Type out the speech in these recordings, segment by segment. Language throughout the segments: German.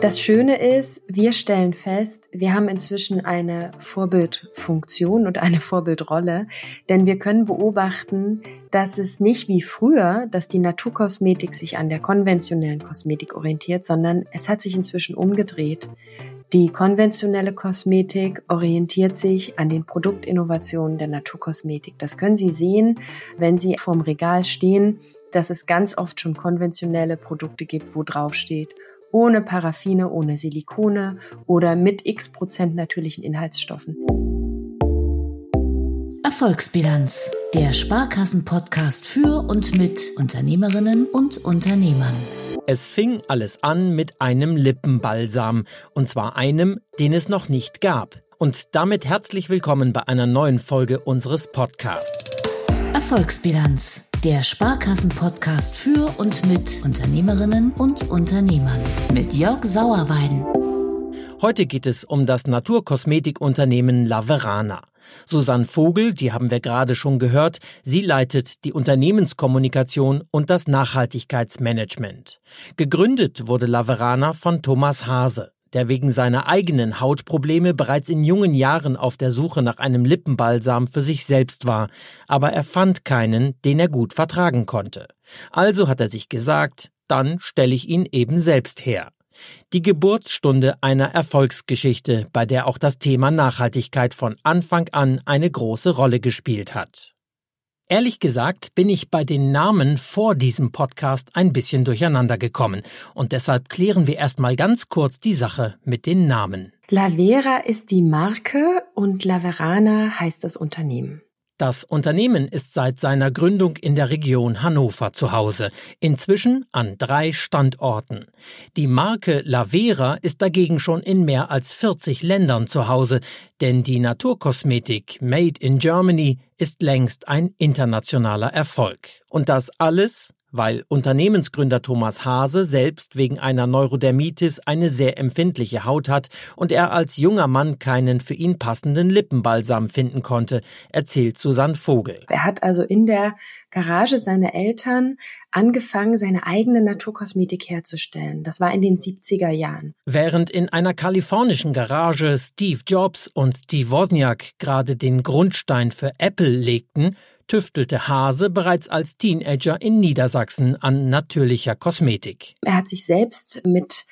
Das Schöne ist, wir stellen fest, wir haben inzwischen eine Vorbildfunktion und eine Vorbildrolle, denn wir können beobachten, dass es nicht wie früher, dass die Naturkosmetik sich an der konventionellen Kosmetik orientiert, sondern es hat sich inzwischen umgedreht. Die konventionelle Kosmetik orientiert sich an den Produktinnovationen der Naturkosmetik. Das können Sie sehen, wenn Sie vorm Regal stehen, dass es ganz oft schon konventionelle Produkte gibt, wo drauf steht ohne Paraffine, ohne Silikone oder mit x Prozent natürlichen Inhaltsstoffen. Erfolgsbilanz, der Sparkassen-Podcast für und mit Unternehmerinnen und Unternehmern. Es fing alles an mit einem Lippenbalsam, und zwar einem, den es noch nicht gab. Und damit herzlich willkommen bei einer neuen Folge unseres Podcasts. Erfolgsbilanz der Sparkassen-Podcast für und mit Unternehmerinnen und Unternehmern mit Jörg Sauerweiden. Heute geht es um das Naturkosmetikunternehmen Laverana. Susanne Vogel, die haben wir gerade schon gehört, sie leitet die Unternehmenskommunikation und das Nachhaltigkeitsmanagement. Gegründet wurde Laverana von Thomas Hase der wegen seiner eigenen Hautprobleme bereits in jungen Jahren auf der Suche nach einem Lippenbalsam für sich selbst war, aber er fand keinen, den er gut vertragen konnte. Also hat er sich gesagt, dann stelle ich ihn eben selbst her. Die Geburtsstunde einer Erfolgsgeschichte, bei der auch das Thema Nachhaltigkeit von Anfang an eine große Rolle gespielt hat. Ehrlich gesagt bin ich bei den Namen vor diesem Podcast ein bisschen durcheinander gekommen und deshalb klären wir erstmal ganz kurz die Sache mit den Namen. Lavera ist die Marke und Laverana heißt das Unternehmen. Das Unternehmen ist seit seiner Gründung in der Region Hannover zu Hause, inzwischen an drei Standorten. Die Marke Lavera ist dagegen schon in mehr als 40 Ländern zu Hause, denn die Naturkosmetik Made in Germany ist längst ein internationaler Erfolg. Und das alles weil Unternehmensgründer Thomas Hase selbst wegen einer Neurodermitis eine sehr empfindliche Haut hat und er als junger Mann keinen für ihn passenden Lippenbalsam finden konnte, erzählt Susanne Vogel. Er hat also in der Garage seiner Eltern angefangen, seine eigene Naturkosmetik herzustellen. Das war in den 70er Jahren. Während in einer kalifornischen Garage Steve Jobs und Steve Wozniak gerade den Grundstein für Apple legten, tüftelte Hase bereits als Teenager in Niedersachsen an natürlicher Kosmetik. Er hat sich selbst mit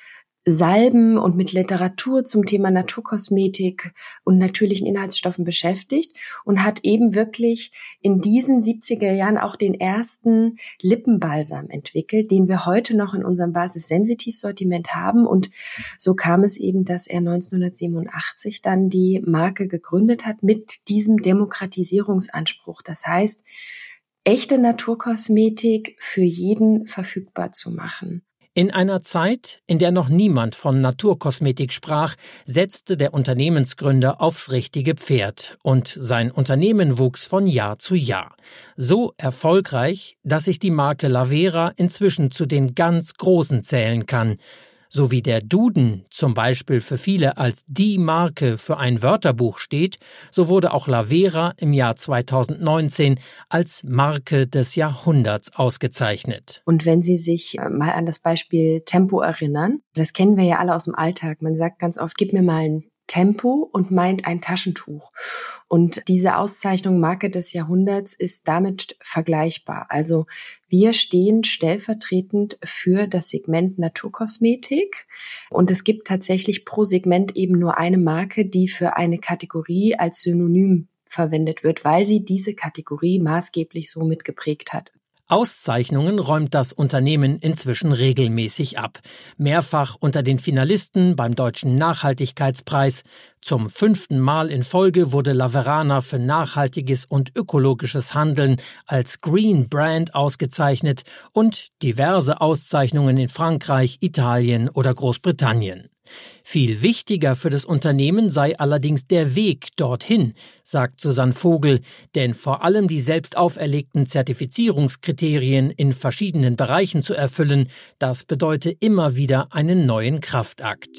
Salben und mit Literatur zum Thema Naturkosmetik und natürlichen Inhaltsstoffen beschäftigt und hat eben wirklich in diesen 70er Jahren auch den ersten Lippenbalsam entwickelt, den wir heute noch in unserem Basis-Sensitiv-Sortiment haben. Und so kam es eben, dass er 1987 dann die Marke gegründet hat mit diesem Demokratisierungsanspruch. Das heißt, echte Naturkosmetik für jeden verfügbar zu machen. In einer Zeit, in der noch niemand von Naturkosmetik sprach, setzte der Unternehmensgründer aufs richtige Pferd und sein Unternehmen wuchs von Jahr zu Jahr. So erfolgreich, dass sich die Marke Lavera inzwischen zu den ganz Großen zählen kann so wie der Duden zum Beispiel für viele als die Marke für ein Wörterbuch steht, so wurde auch Lavera im Jahr 2019 als Marke des Jahrhunderts ausgezeichnet. Und wenn Sie sich äh, mal an das Beispiel Tempo erinnern, das kennen wir ja alle aus dem Alltag. Man sagt ganz oft, gib mir mal ein Tempo und meint ein Taschentuch. Und diese Auszeichnung Marke des Jahrhunderts ist damit vergleichbar. Also wir stehen stellvertretend für das Segment Naturkosmetik. Und es gibt tatsächlich pro Segment eben nur eine Marke, die für eine Kategorie als Synonym verwendet wird, weil sie diese Kategorie maßgeblich so mitgeprägt hat. Auszeichnungen räumt das Unternehmen inzwischen regelmäßig ab. Mehrfach unter den Finalisten beim Deutschen Nachhaltigkeitspreis. Zum fünften Mal in Folge wurde Laverana für nachhaltiges und ökologisches Handeln als Green Brand ausgezeichnet und diverse Auszeichnungen in Frankreich, Italien oder Großbritannien. Viel wichtiger für das Unternehmen sei allerdings der Weg dorthin, sagt Susanne Vogel, denn vor allem die selbst auferlegten Zertifizierungskriterien in verschiedenen Bereichen zu erfüllen, das bedeute immer wieder einen neuen Kraftakt.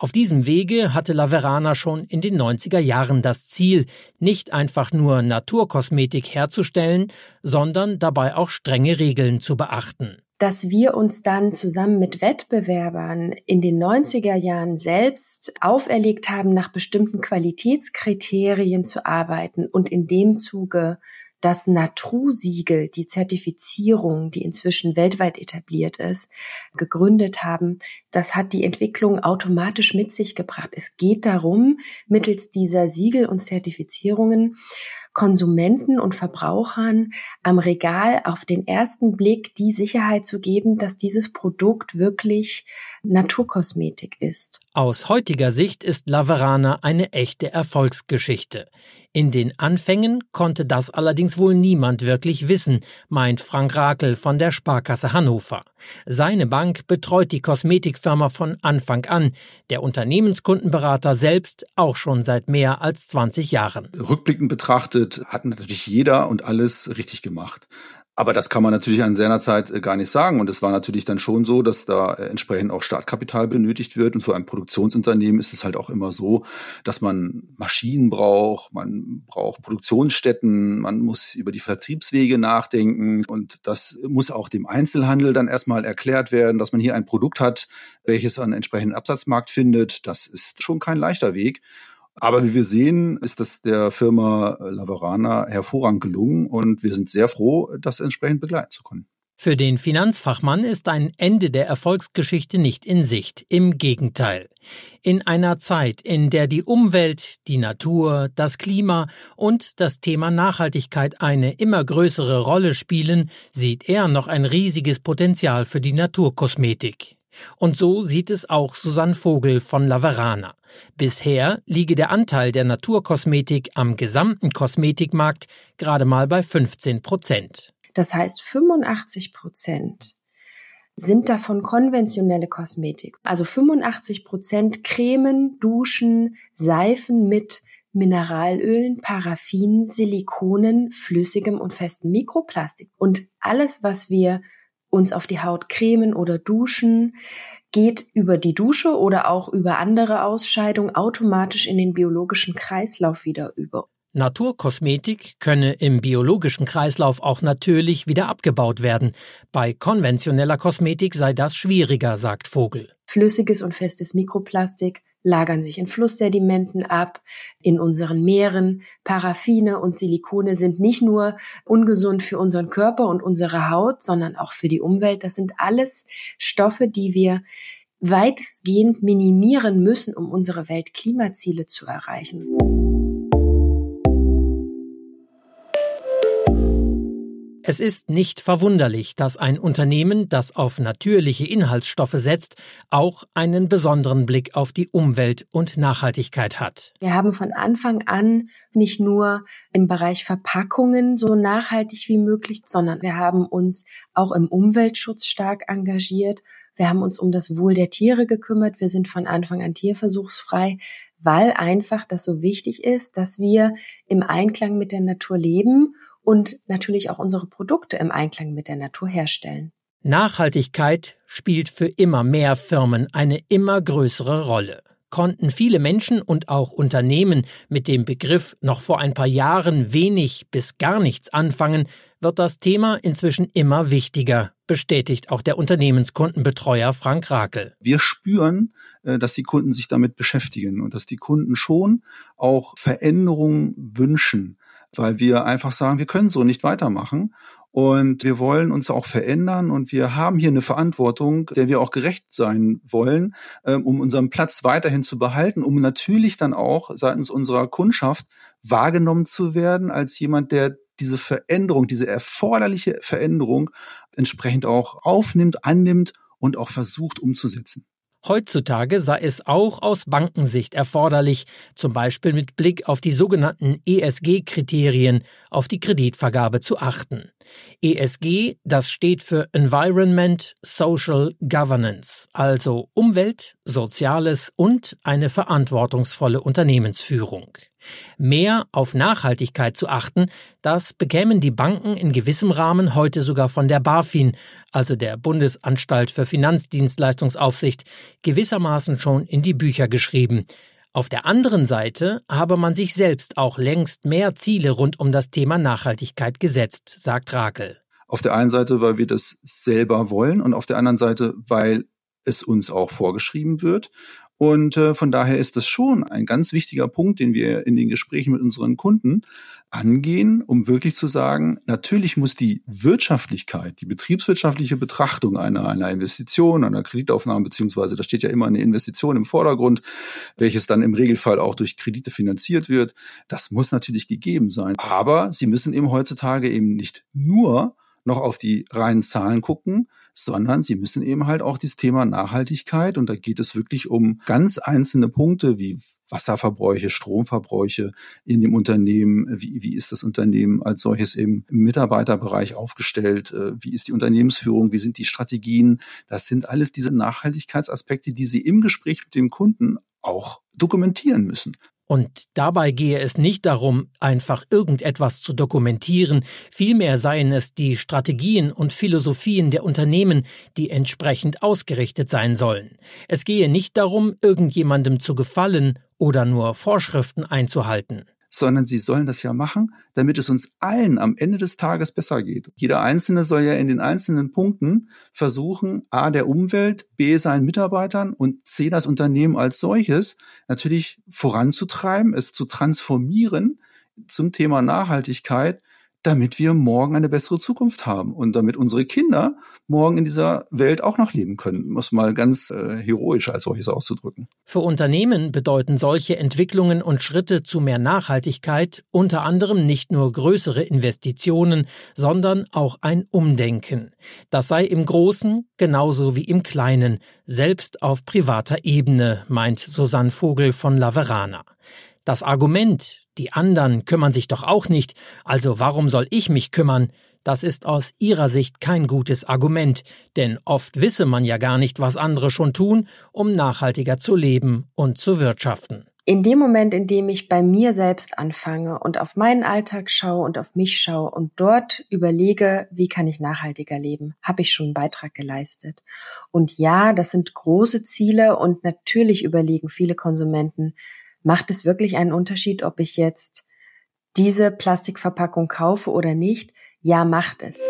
Auf diesem Wege hatte Laverana schon in den 90er Jahren das Ziel, nicht einfach nur Naturkosmetik herzustellen, sondern dabei auch strenge Regeln zu beachten. Dass wir uns dann zusammen mit Wettbewerbern in den 90er Jahren selbst auferlegt haben, nach bestimmten Qualitätskriterien zu arbeiten und in dem Zuge das NATRU-Siegel, die Zertifizierung, die inzwischen weltweit etabliert ist, gegründet haben, das hat die Entwicklung automatisch mit sich gebracht. Es geht darum, mittels dieser Siegel und Zertifizierungen Konsumenten und Verbrauchern am Regal auf den ersten Blick die Sicherheit zu geben, dass dieses Produkt wirklich Naturkosmetik ist. Aus heutiger Sicht ist Laverana eine echte Erfolgsgeschichte. In den Anfängen konnte das allerdings wohl niemand wirklich wissen, meint Frank Rakel von der Sparkasse Hannover. Seine Bank betreut die Kosmetikfirma von Anfang an, der Unternehmenskundenberater selbst auch schon seit mehr als 20 Jahren. Rückblickend betrachtet hat natürlich jeder und alles richtig gemacht. Aber das kann man natürlich an seiner Zeit äh, gar nicht sagen. Und es war natürlich dann schon so, dass da äh, entsprechend auch Startkapital benötigt wird. Und für ein Produktionsunternehmen ist es halt auch immer so, dass man Maschinen braucht, man braucht Produktionsstätten, man muss über die Vertriebswege nachdenken. Und das muss auch dem Einzelhandel dann erstmal erklärt werden, dass man hier ein Produkt hat, welches einen entsprechenden Absatzmarkt findet. Das ist schon kein leichter Weg. Aber wie wir sehen, ist das der Firma Laverana hervorragend gelungen und wir sind sehr froh, das entsprechend begleiten zu können. Für den Finanzfachmann ist ein Ende der Erfolgsgeschichte nicht in Sicht. Im Gegenteil. In einer Zeit, in der die Umwelt, die Natur, das Klima und das Thema Nachhaltigkeit eine immer größere Rolle spielen, sieht er noch ein riesiges Potenzial für die Naturkosmetik. Und so sieht es auch Susanne Vogel von Laverana. Bisher liege der Anteil der Naturkosmetik am gesamten Kosmetikmarkt gerade mal bei 15 Prozent. Das heißt, 85 Prozent sind davon konventionelle Kosmetik. Also 85 Prozent Cremen, Duschen, Seifen mit Mineralölen, Paraffin, Silikonen, flüssigem und festem Mikroplastik. Und alles, was wir uns auf die Haut cremen oder duschen, geht über die Dusche oder auch über andere Ausscheidungen automatisch in den biologischen Kreislauf wieder über. Naturkosmetik könne im biologischen Kreislauf auch natürlich wieder abgebaut werden. Bei konventioneller Kosmetik sei das schwieriger, sagt Vogel. Flüssiges und festes Mikroplastik lagern sich in Flusssedimenten ab, in unseren Meeren. Paraffine und Silikone sind nicht nur ungesund für unseren Körper und unsere Haut, sondern auch für die Umwelt. Das sind alles Stoffe, die wir weitestgehend minimieren müssen, um unsere Weltklimaziele zu erreichen. Es ist nicht verwunderlich, dass ein Unternehmen, das auf natürliche Inhaltsstoffe setzt, auch einen besonderen Blick auf die Umwelt und Nachhaltigkeit hat. Wir haben von Anfang an nicht nur im Bereich Verpackungen so nachhaltig wie möglich, sondern wir haben uns auch im Umweltschutz stark engagiert. Wir haben uns um das Wohl der Tiere gekümmert. Wir sind von Anfang an tierversuchsfrei, weil einfach das so wichtig ist, dass wir im Einklang mit der Natur leben und natürlich auch unsere Produkte im Einklang mit der Natur herstellen. Nachhaltigkeit spielt für immer mehr Firmen eine immer größere Rolle. Konnten viele Menschen und auch Unternehmen mit dem Begriff noch vor ein paar Jahren wenig bis gar nichts anfangen, wird das Thema inzwischen immer wichtiger, bestätigt auch der Unternehmenskundenbetreuer Frank Rakel. Wir spüren, äh, dass die Kunden sich damit beschäftigen und dass die Kunden schon auch Veränderungen wünschen weil wir einfach sagen, wir können so nicht weitermachen. Und wir wollen uns auch verändern und wir haben hier eine Verantwortung, der wir auch gerecht sein wollen, ähm, um unseren Platz weiterhin zu behalten, um natürlich dann auch seitens unserer Kundschaft wahrgenommen zu werden als jemand, der diese Veränderung, diese erforderliche Veränderung entsprechend auch aufnimmt, annimmt und auch versucht umzusetzen. Heutzutage sei es auch aus Bankensicht erforderlich, zum Beispiel mit Blick auf die sogenannten ESG-Kriterien auf die Kreditvergabe zu achten. ESG, das steht für Environment Social Governance, also Umwelt, Soziales und eine verantwortungsvolle Unternehmensführung. Mehr auf Nachhaltigkeit zu achten, das bekämen die Banken in gewissem Rahmen heute sogar von der BaFin, also der Bundesanstalt für Finanzdienstleistungsaufsicht, gewissermaßen schon in die Bücher geschrieben. Auf der anderen Seite habe man sich selbst auch längst mehr Ziele rund um das Thema Nachhaltigkeit gesetzt, sagt Rakel. Auf der einen Seite, weil wir das selber wollen und auf der anderen Seite, weil es uns auch vorgeschrieben wird. Und äh, von daher ist das schon ein ganz wichtiger Punkt, den wir in den Gesprächen mit unseren Kunden angehen, um wirklich zu sagen, natürlich muss die Wirtschaftlichkeit, die betriebswirtschaftliche Betrachtung einer, einer Investition, einer Kreditaufnahme, beziehungsweise da steht ja immer eine Investition im Vordergrund, welches dann im Regelfall auch durch Kredite finanziert wird, das muss natürlich gegeben sein. Aber sie müssen eben heutzutage eben nicht nur noch auf die reinen Zahlen gucken, sondern sie müssen eben halt auch das Thema Nachhaltigkeit und da geht es wirklich um ganz einzelne Punkte wie Wasserverbräuche, Stromverbräuche in dem Unternehmen, wie, wie ist das Unternehmen als solches im Mitarbeiterbereich aufgestellt, äh, wie ist die Unternehmensführung, wie sind die Strategien. Das sind alles diese Nachhaltigkeitsaspekte, die Sie im Gespräch mit dem Kunden auch dokumentieren müssen. Und dabei gehe es nicht darum, einfach irgendetwas zu dokumentieren, vielmehr seien es die Strategien und Philosophien der Unternehmen, die entsprechend ausgerichtet sein sollen. Es gehe nicht darum, irgendjemandem zu gefallen oder nur Vorschriften einzuhalten sondern sie sollen das ja machen, damit es uns allen am Ende des Tages besser geht. Jeder Einzelne soll ja in den einzelnen Punkten versuchen, A, der Umwelt, B, seinen Mitarbeitern und C, das Unternehmen als solches natürlich voranzutreiben, es zu transformieren zum Thema Nachhaltigkeit, damit wir morgen eine bessere Zukunft haben und damit unsere Kinder morgen in dieser Welt auch noch leben können, muss mal ganz äh, heroisch als solches auszudrücken. Für Unternehmen bedeuten solche Entwicklungen und Schritte zu mehr Nachhaltigkeit unter anderem nicht nur größere Investitionen, sondern auch ein Umdenken. Das sei im Großen genauso wie im Kleinen, selbst auf privater Ebene, meint Susanne Vogel von Laverana. Das Argument, die anderen kümmern sich doch auch nicht, also warum soll ich mich kümmern, das ist aus ihrer Sicht kein gutes Argument, denn oft wisse man ja gar nicht, was andere schon tun, um nachhaltiger zu leben und zu wirtschaften. In dem Moment, in dem ich bei mir selbst anfange und auf meinen Alltag schaue und auf mich schaue und dort überlege, wie kann ich nachhaltiger leben, habe ich schon einen Beitrag geleistet. Und ja, das sind große Ziele und natürlich überlegen viele Konsumenten, Macht es wirklich einen Unterschied, ob ich jetzt diese Plastikverpackung kaufe oder nicht? Ja, macht es.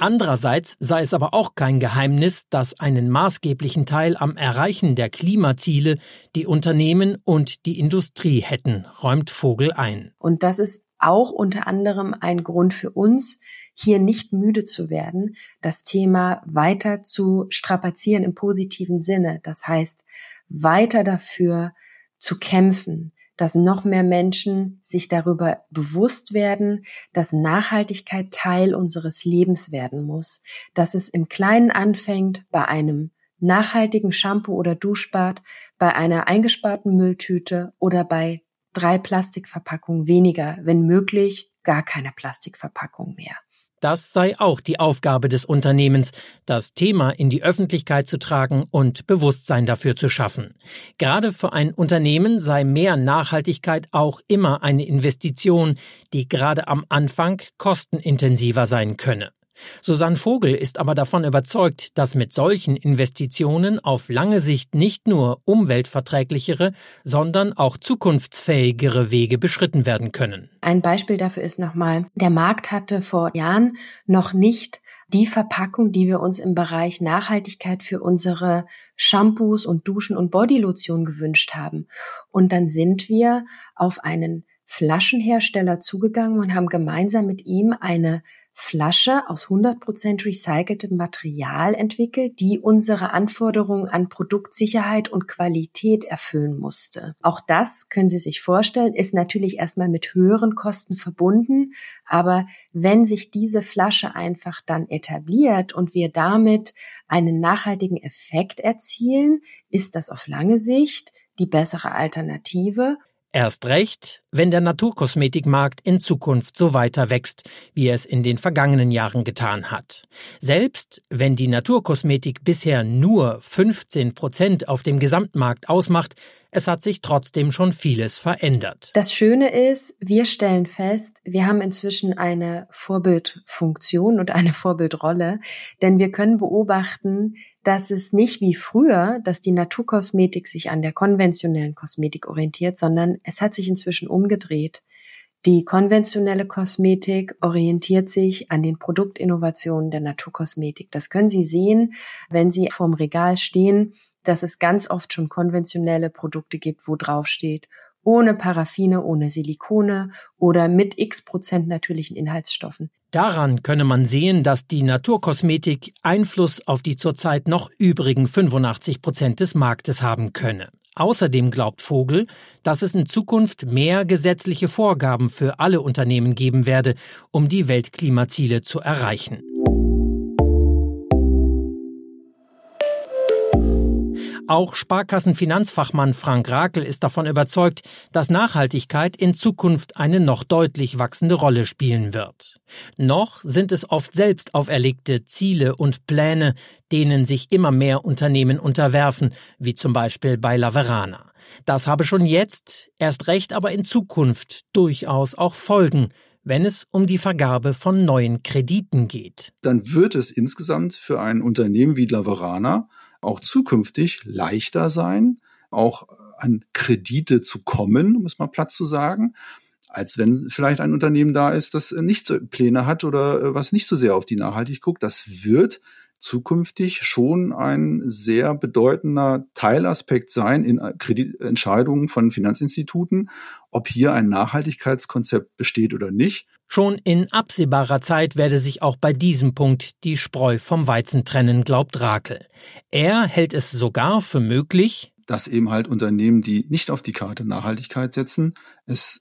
Andererseits sei es aber auch kein Geheimnis, dass einen maßgeblichen Teil am Erreichen der Klimaziele die Unternehmen und die Industrie hätten, räumt Vogel ein. Und das ist auch unter anderem ein Grund für uns, hier nicht müde zu werden, das Thema weiter zu strapazieren im positiven Sinne. Das heißt, weiter dafür zu kämpfen, dass noch mehr Menschen sich darüber bewusst werden, dass Nachhaltigkeit Teil unseres Lebens werden muss, dass es im Kleinen anfängt bei einem nachhaltigen Shampoo oder Duschbad, bei einer eingesparten Mülltüte oder bei drei Plastikverpackungen weniger, wenn möglich gar keine Plastikverpackung mehr. Das sei auch die Aufgabe des Unternehmens, das Thema in die Öffentlichkeit zu tragen und Bewusstsein dafür zu schaffen. Gerade für ein Unternehmen sei mehr Nachhaltigkeit auch immer eine Investition, die gerade am Anfang kostenintensiver sein könne. Susanne Vogel ist aber davon überzeugt, dass mit solchen Investitionen auf lange Sicht nicht nur umweltverträglichere, sondern auch zukunftsfähigere Wege beschritten werden können. Ein Beispiel dafür ist nochmal, der Markt hatte vor Jahren noch nicht die Verpackung, die wir uns im Bereich Nachhaltigkeit für unsere Shampoos und Duschen und Bodylotion gewünscht haben. Und dann sind wir auf einen Flaschenhersteller zugegangen und haben gemeinsam mit ihm eine Flasche aus 100% recyceltem Material entwickelt, die unsere Anforderungen an Produktsicherheit und Qualität erfüllen musste. Auch das können Sie sich vorstellen, ist natürlich erstmal mit höheren Kosten verbunden, aber wenn sich diese Flasche einfach dann etabliert und wir damit einen nachhaltigen Effekt erzielen, ist das auf lange Sicht die bessere Alternative Erst recht, wenn der Naturkosmetikmarkt in Zukunft so weiter wächst, wie er es in den vergangenen Jahren getan hat. Selbst wenn die Naturkosmetik bisher nur 15 Prozent auf dem Gesamtmarkt ausmacht, es hat sich trotzdem schon vieles verändert. Das Schöne ist, wir stellen fest, wir haben inzwischen eine Vorbildfunktion und eine Vorbildrolle, denn wir können beobachten, dass es nicht wie früher, dass die Naturkosmetik sich an der konventionellen Kosmetik orientiert, sondern es hat sich inzwischen umgedreht. Die konventionelle Kosmetik orientiert sich an den Produktinnovationen der Naturkosmetik. Das können Sie sehen, wenn Sie vorm Regal stehen, dass es ganz oft schon konventionelle Produkte gibt, wo drauf steht, ohne Paraffine, ohne Silikone oder mit x Prozent natürlichen Inhaltsstoffen. Daran könne man sehen, dass die Naturkosmetik Einfluss auf die zurzeit noch übrigen 85 Prozent des Marktes haben könne. Außerdem glaubt Vogel, dass es in Zukunft mehr gesetzliche Vorgaben für alle Unternehmen geben werde, um die Weltklimaziele zu erreichen. Auch Sparkassenfinanzfachmann Frank Rakel ist davon überzeugt, dass Nachhaltigkeit in Zukunft eine noch deutlich wachsende Rolle spielen wird. Noch sind es oft selbst auferlegte Ziele und Pläne, denen sich immer mehr Unternehmen unterwerfen, wie zum Beispiel bei Laverana. Das habe schon jetzt, erst recht aber in Zukunft durchaus auch Folgen, wenn es um die Vergabe von neuen Krediten geht. Dann wird es insgesamt für ein Unternehmen wie Laverana auch zukünftig leichter sein, auch an Kredite zu kommen, um es mal platt zu sagen, als wenn vielleicht ein Unternehmen da ist, das nicht so Pläne hat oder äh, was nicht so sehr auf die Nachhaltigkeit guckt. Das wird zukünftig schon ein sehr bedeutender Teilaspekt sein in Kreditentscheidungen von Finanzinstituten, ob hier ein Nachhaltigkeitskonzept besteht oder nicht. Schon in absehbarer Zeit werde sich auch bei diesem Punkt die Spreu vom Weizen trennen, glaubt Rakel. Er hält es sogar für möglich, dass eben halt Unternehmen, die nicht auf die Karte Nachhaltigkeit setzen, es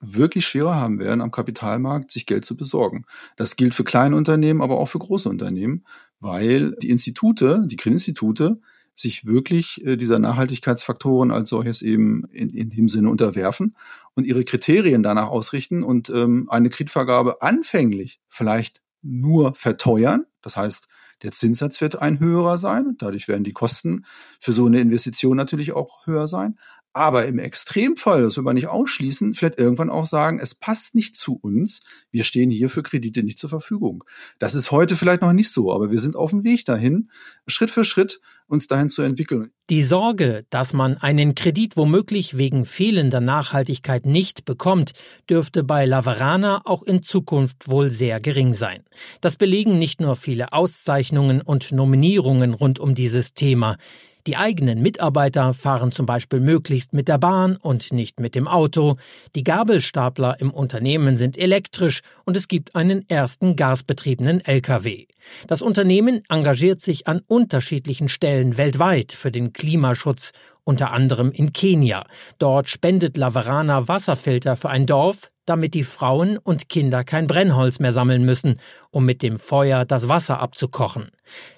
wirklich schwerer haben werden, am Kapitalmarkt sich Geld zu besorgen. Das gilt für kleine Unternehmen, aber auch für große Unternehmen, weil die Institute, die Kreditinstitute, sich wirklich äh, dieser Nachhaltigkeitsfaktoren als solches eben in, in dem Sinne unterwerfen und ihre Kriterien danach ausrichten und ähm, eine Kreditvergabe anfänglich vielleicht nur verteuern. Das heißt, der Zinssatz wird ein höherer sein. Dadurch werden die Kosten für so eine Investition natürlich auch höher sein. Aber im Extremfall, das will man nicht ausschließen, vielleicht irgendwann auch sagen, es passt nicht zu uns. Wir stehen hier für Kredite nicht zur Verfügung. Das ist heute vielleicht noch nicht so, aber wir sind auf dem Weg dahin, Schritt für Schritt uns dahin zu entwickeln. Die Sorge, dass man einen Kredit womöglich wegen fehlender Nachhaltigkeit nicht bekommt, dürfte bei Laverana auch in Zukunft wohl sehr gering sein. Das belegen nicht nur viele Auszeichnungen und Nominierungen rund um dieses Thema. Die eigenen Mitarbeiter fahren zum Beispiel möglichst mit der Bahn und nicht mit dem Auto. Die Gabelstapler im Unternehmen sind elektrisch und es gibt einen ersten gasbetriebenen Lkw. Das Unternehmen engagiert sich an unterschiedlichen Stellen weltweit für den Klimaschutz, unter anderem in Kenia. Dort spendet Laverana Wasserfilter für ein Dorf, damit die Frauen und Kinder kein Brennholz mehr sammeln müssen, um mit dem Feuer das Wasser abzukochen.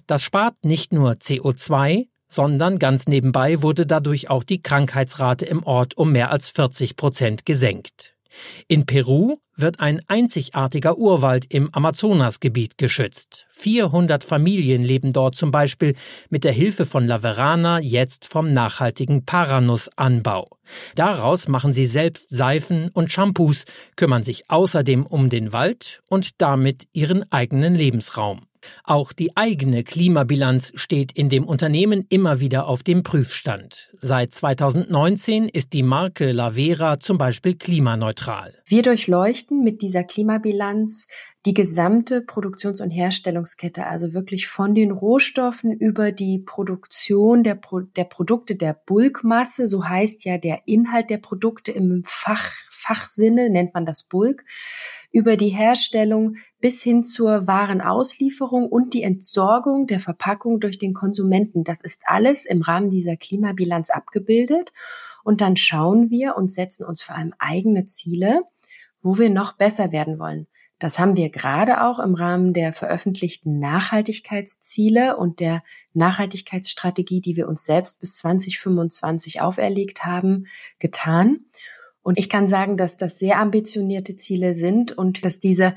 Das spart nicht nur CO2, sondern ganz nebenbei wurde dadurch auch die Krankheitsrate im Ort um mehr als 40 Prozent gesenkt. In Peru wird ein einzigartiger Urwald im Amazonasgebiet geschützt. 400 Familien leben dort zum Beispiel mit der Hilfe von Laverana jetzt vom nachhaltigen Paranussanbau. Daraus machen sie selbst Seifen und Shampoos, kümmern sich außerdem um den Wald und damit ihren eigenen Lebensraum. Auch die eigene Klimabilanz steht in dem Unternehmen immer wieder auf dem Prüfstand. Seit 2019 ist die Marke Lavera zum Beispiel klimaneutral. Wir durchleuchten mit dieser Klimabilanz die gesamte Produktions- und Herstellungskette, also wirklich von den Rohstoffen über die Produktion der, Pro der Produkte der Bulkmasse, so heißt ja der Inhalt der Produkte im Fach, Fachsinne, nennt man das Bulk, über die Herstellung bis hin zur Warenauslieferung und die Entsorgung der Verpackung durch den Konsumenten. Das ist alles im Rahmen dieser Klimabilanz abgebildet. Und dann schauen wir und setzen uns vor allem eigene Ziele, wo wir noch besser werden wollen. Das haben wir gerade auch im Rahmen der veröffentlichten Nachhaltigkeitsziele und der Nachhaltigkeitsstrategie, die wir uns selbst bis 2025 auferlegt haben, getan. Und ich kann sagen, dass das sehr ambitionierte Ziele sind und dass diese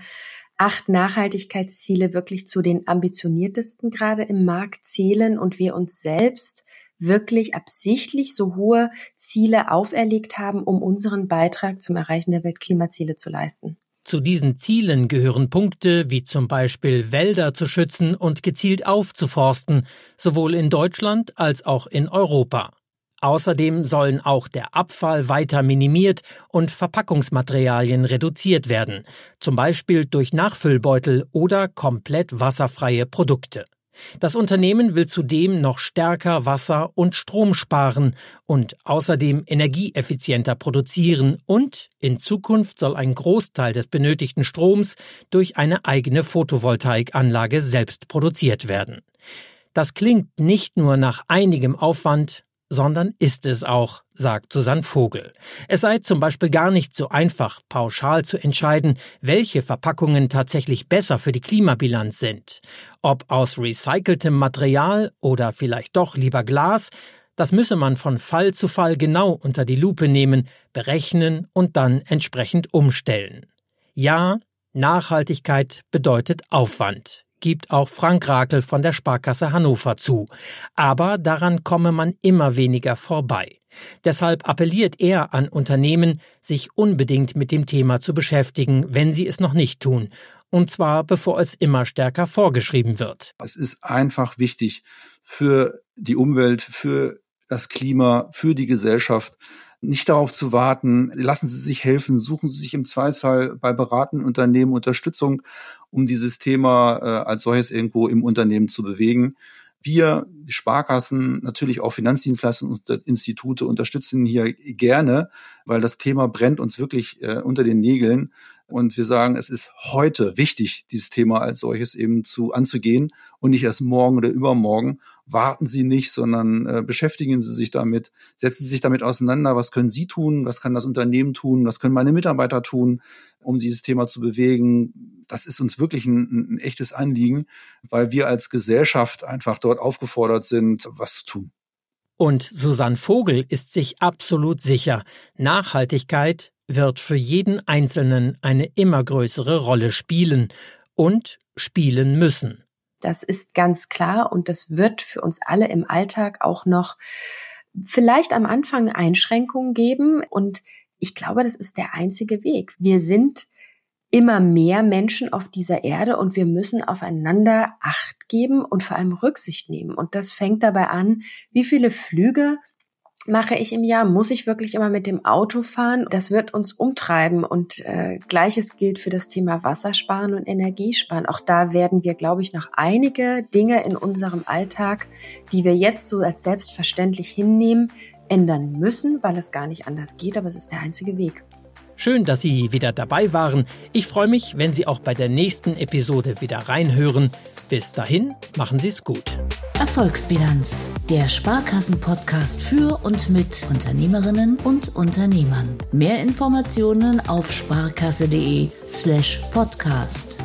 acht Nachhaltigkeitsziele wirklich zu den ambitioniertesten gerade im Markt zählen und wir uns selbst wirklich absichtlich so hohe Ziele auferlegt haben, um unseren Beitrag zum Erreichen der Weltklimaziele zu leisten. Zu diesen Zielen gehören Punkte wie zum Beispiel Wälder zu schützen und gezielt aufzuforsten, sowohl in Deutschland als auch in Europa. Außerdem sollen auch der Abfall weiter minimiert und Verpackungsmaterialien reduziert werden, zum Beispiel durch Nachfüllbeutel oder komplett wasserfreie Produkte. Das Unternehmen will zudem noch stärker Wasser und Strom sparen und außerdem energieeffizienter produzieren und in Zukunft soll ein Großteil des benötigten Stroms durch eine eigene Photovoltaikanlage selbst produziert werden. Das klingt nicht nur nach einigem Aufwand, sondern ist es auch, sagt Susanne Vogel. Es sei zum Beispiel gar nicht so einfach, pauschal zu entscheiden, welche Verpackungen tatsächlich besser für die Klimabilanz sind. Ob aus recyceltem Material oder vielleicht doch lieber Glas, das müsse man von Fall zu Fall genau unter die Lupe nehmen, berechnen und dann entsprechend umstellen. Ja, Nachhaltigkeit bedeutet Aufwand gibt auch Frank Rakel von der Sparkasse Hannover zu. Aber daran komme man immer weniger vorbei. Deshalb appelliert er an Unternehmen, sich unbedingt mit dem Thema zu beschäftigen, wenn sie es noch nicht tun. Und zwar bevor es immer stärker vorgeschrieben wird. Es ist einfach wichtig für die Umwelt, für das Klima, für die Gesellschaft, nicht darauf zu warten. Lassen Sie sich helfen, suchen Sie sich im Zweifelsfall bei beratenden Unternehmen Unterstützung, um dieses Thema äh, als solches irgendwo im Unternehmen zu bewegen. Wir, Sparkassen, natürlich auch Finanzdienstleistungsinstitute unterstützen hier gerne, weil das Thema brennt uns wirklich äh, unter den Nägeln. Und wir sagen, es ist heute wichtig, dieses Thema als solches eben zu anzugehen und nicht erst morgen oder übermorgen warten Sie nicht, sondern äh, beschäftigen Sie sich damit, setzen Sie sich damit auseinander, was können Sie tun, was kann das Unternehmen tun, was können meine Mitarbeiter tun, um dieses Thema zu bewegen. Das ist uns wirklich ein, ein echtes Anliegen, weil wir als Gesellschaft einfach dort aufgefordert sind, was zu tun. Und Susanne Vogel ist sich absolut sicher, Nachhaltigkeit wird für jeden Einzelnen eine immer größere Rolle spielen und spielen müssen. Das ist ganz klar und das wird für uns alle im Alltag auch noch vielleicht am Anfang Einschränkungen geben und ich glaube, das ist der einzige Weg. Wir sind immer mehr Menschen auf dieser Erde und wir müssen aufeinander Acht geben und vor allem Rücksicht nehmen. Und das fängt dabei an, wie viele Flüge mache ich im Jahr? Muss ich wirklich immer mit dem Auto fahren? Das wird uns umtreiben. Und äh, gleiches gilt für das Thema Wassersparen und Energiesparen. Auch da werden wir, glaube ich, noch einige Dinge in unserem Alltag, die wir jetzt so als selbstverständlich hinnehmen, ändern müssen, weil es gar nicht anders geht. Aber es ist der einzige Weg. Schön, dass Sie wieder dabei waren. Ich freue mich, wenn Sie auch bei der nächsten Episode wieder reinhören. Bis dahin, machen Sie es gut. Erfolgsbilanz, der Sparkassen-Podcast für und mit Unternehmerinnen und Unternehmern. Mehr Informationen auf sparkasse.de slash podcast.